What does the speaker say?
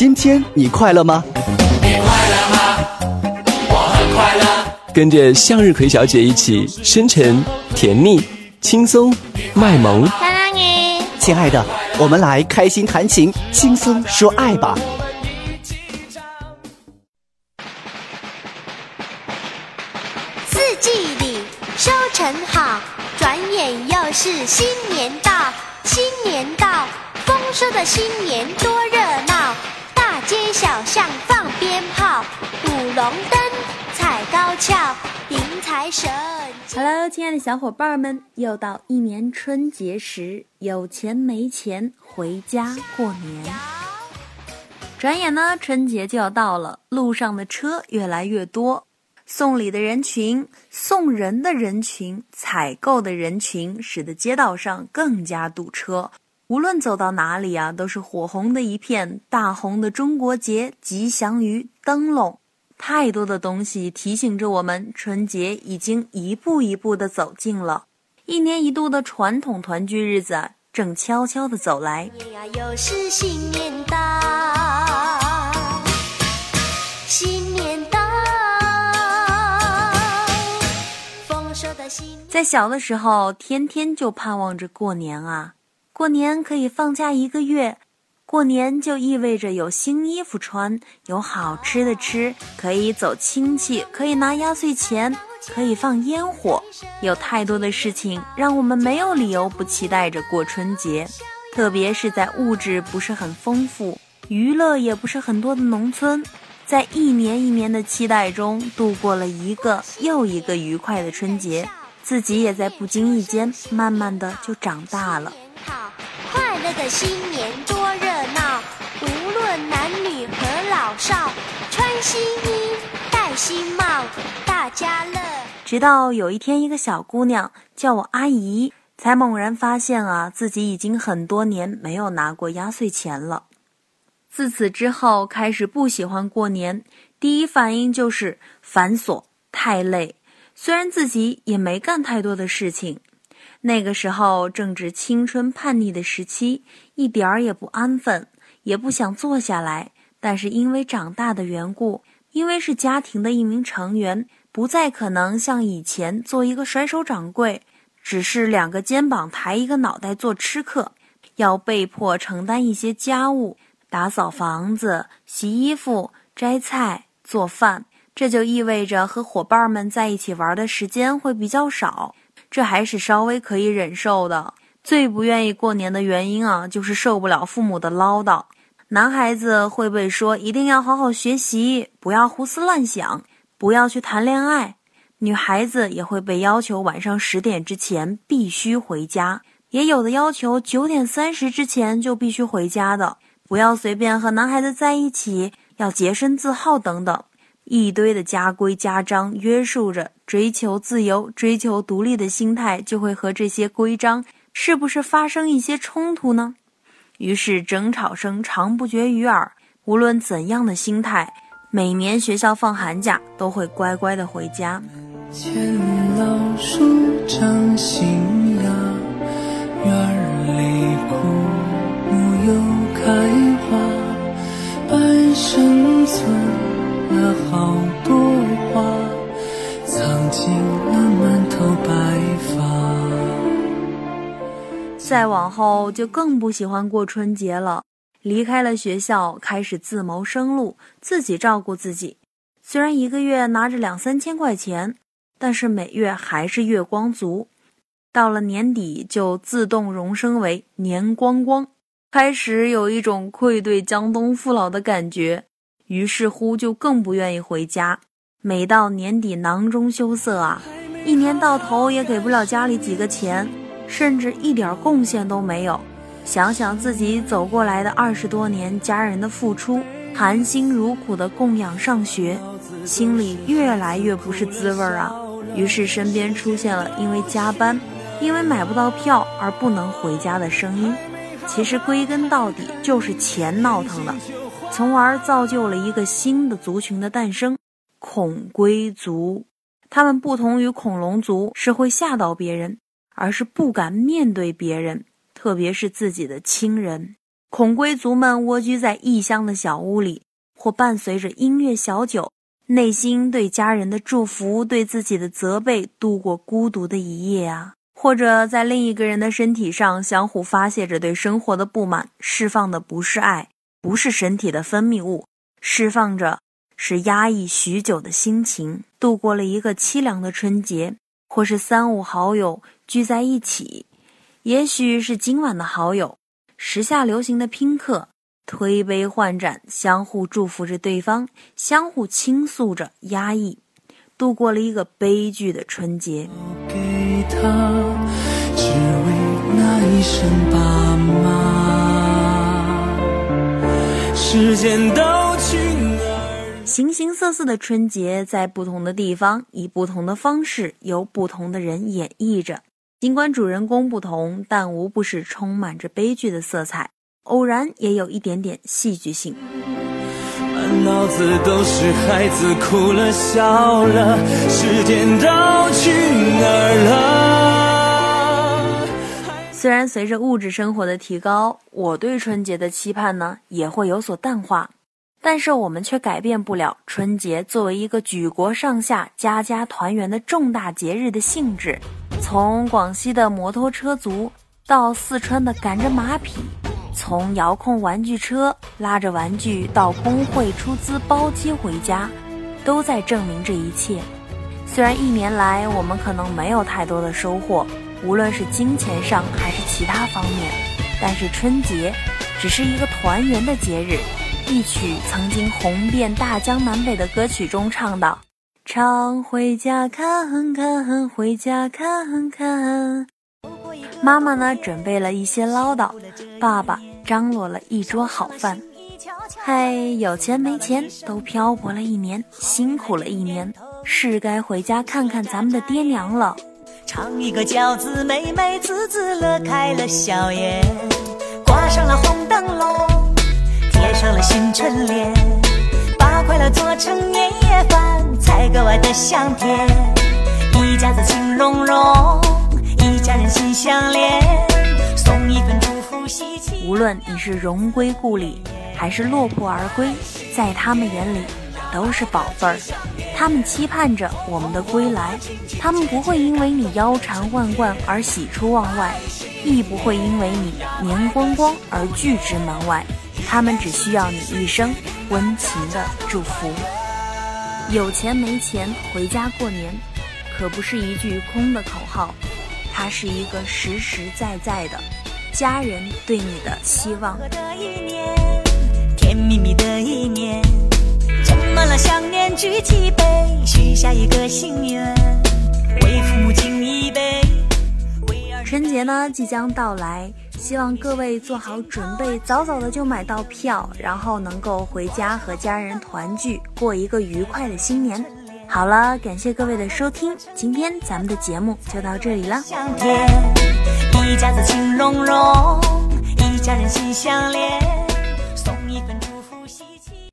今天你快乐吗？你快乐吗？我很快乐。跟着向日葵小姐一起深沉、甜蜜、轻松、卖萌。亲爱的，我们来开心弹琴，轻松说爱吧。四季里收成好，转眼又是新年到。新年到，丰收的新年多热闹，大街小巷放鞭炮，舞龙灯，踩高跷，迎财神。Hello，亲爱的小伙伴们，又到一年春节时，有钱没钱回家过年。转眼呢，春节就要到了，路上的车越来越多，送礼的人群、送人的人群、采购的人群，使得街道上更加堵车。无论走到哪里啊，都是火红的一片，大红的中国结，吉祥鱼灯笼。太多的东西提醒着我们，春节已经一步一步的走近了。一年一度的传统团聚日子正悄悄的走来。又是新年到，新年到，丰收的新。在小的时候，天天就盼望着过年啊，过年可以放假一个月。过年就意味着有新衣服穿，有好吃的吃，可以走亲戚，可以拿压岁钱，可以放烟火，有太多的事情让我们没有理由不期待着过春节。特别是在物质不是很丰富、娱乐也不是很多的农村，在一年一年的期待中度过了一个又一个愉快的春节，自己也在不经意间慢慢的就长大了。快乐的新年多热闹，无论男女和老少，穿新衣，戴新帽，大家乐。直到有一天，一个小姑娘叫我阿姨，才猛然发现啊，自己已经很多年没有拿过压岁钱了。自此之后，开始不喜欢过年，第一反应就是繁琐、太累。虽然自己也没干太多的事情。那个时候正值青春叛逆的时期，一点儿也不安分，也不想坐下来。但是因为长大的缘故，因为是家庭的一名成员，不再可能像以前做一个甩手掌柜，只是两个肩膀抬一个脑袋做吃客，要被迫承担一些家务，打扫房子、洗衣服、摘菜、做饭。这就意味着和伙伴们在一起玩的时间会比较少。这还是稍微可以忍受的。最不愿意过年的原因啊，就是受不了父母的唠叨。男孩子会被说一定要好好学习，不要胡思乱想，不要去谈恋爱；女孩子也会被要求晚上十点之前必须回家，也有的要求九点三十之前就必须回家的，不要随便和男孩子在一起，要洁身自好等等。一堆的家规家章约束着，追求自由、追求独立的心态，就会和这些规章是不是发生一些冲突呢？于是争吵声常不绝于耳。无论怎样的心态，每年学校放寒假都会乖乖的回家。老树长新芽，院里枯木又开花，半生存。了好多话，藏进了满头白发。再往后就更不喜欢过春节了，离开了学校，开始自谋生路，自己照顾自己。虽然一个月拿着两三千块钱，但是每月还是月光族。到了年底，就自动荣升为年光光，开始有一种愧对江东父老的感觉。于是乎，就更不愿意回家。每到年底，囊中羞涩啊，一年到头也给不了家里几个钱，甚至一点贡献都没有。想想自己走过来的二十多年，家人的付出，含辛茹苦的供养上学，心里越来越不是滋味儿啊。于是身边出现了因为加班、因为买不到票而不能回家的声音。其实归根到底就是钱闹腾了。从而造就了一个新的族群的诞生——恐归族。他们不同于恐龙族，是会吓到别人，而是不敢面对别人，特别是自己的亲人。孔贵族们蜗居在异乡的小屋里，或伴随着音乐小酒，内心对家人的祝福，对自己的责备，度过孤独的一夜啊；或者在另一个人的身体上相互发泄着对生活的不满，释放的不是爱，不是身体的分泌物，释放着是压抑许久的心情，度过了一个凄凉的春节；或是三五好友聚在一起，也许是今晚的好友。时下流行的拼客，推杯换盏，相互祝福着对方，相互倾诉着压抑，度过了一个悲剧的春节。给他，只为那一声爸妈。时间都去哪儿？形形色色的春节，在不同的地方，以不同的方式，由不同的人演绎着。尽管主人公不同，但无不是充满着悲剧的色彩，偶然也有一点点戏剧性。满脑子都是孩子哭了笑了，时间都去哪然随着物质生活的提高，我对春节的期盼呢也会有所淡化，但是我们却改变不了春节作为一个举国上下、家家团圆的重大节日的性质。从广西的摩托车族到四川的赶着马匹，从遥控玩具车拉着玩具到工会出资包机回家，都在证明这一切。虽然一年来我们可能没有太多的收获，无论是金钱上还是其他方面，但是春节只是一个团圆的节日。一曲曾经红遍大江南北的歌曲中唱道。常回家看看，回家看看。妈妈呢，准备了一些唠叨；爸爸张罗了一桌好饭。嗨，有钱没钱，都漂泊了一年，辛苦了一年，是该回家看看咱们的爹娘了。尝一个饺子，美美滋滋乐开了笑颜，挂上了红灯笼，贴上了新春联，把快乐做成年夜饭。才格外的香甜，一家子情融融，一家人心相连，送一份祝福喜气。无论你是荣归故里，还是落魄而归，在他们眼里都是宝贝儿。他们期盼着我们的归来，他们不会因为你腰缠万贯而喜出望外，亦不会因为你年光光而拒之门外。他们只需要你一声温情的祝福。有钱没钱回家过年，可不是一句空的口号，它是一个实实在在的家人对你的希望。甜蜜蜜的一年，斟满了想念，举起杯，下一个心愿，为父母敬一杯。春节呢即将到来。希望各位做好准备，早早的就买到票，然后能够回家和家人团聚，过一个愉快的新年。好了，感谢各位的收听，今天咱们的节目就到这里了。一家子情融融，一家人心相连，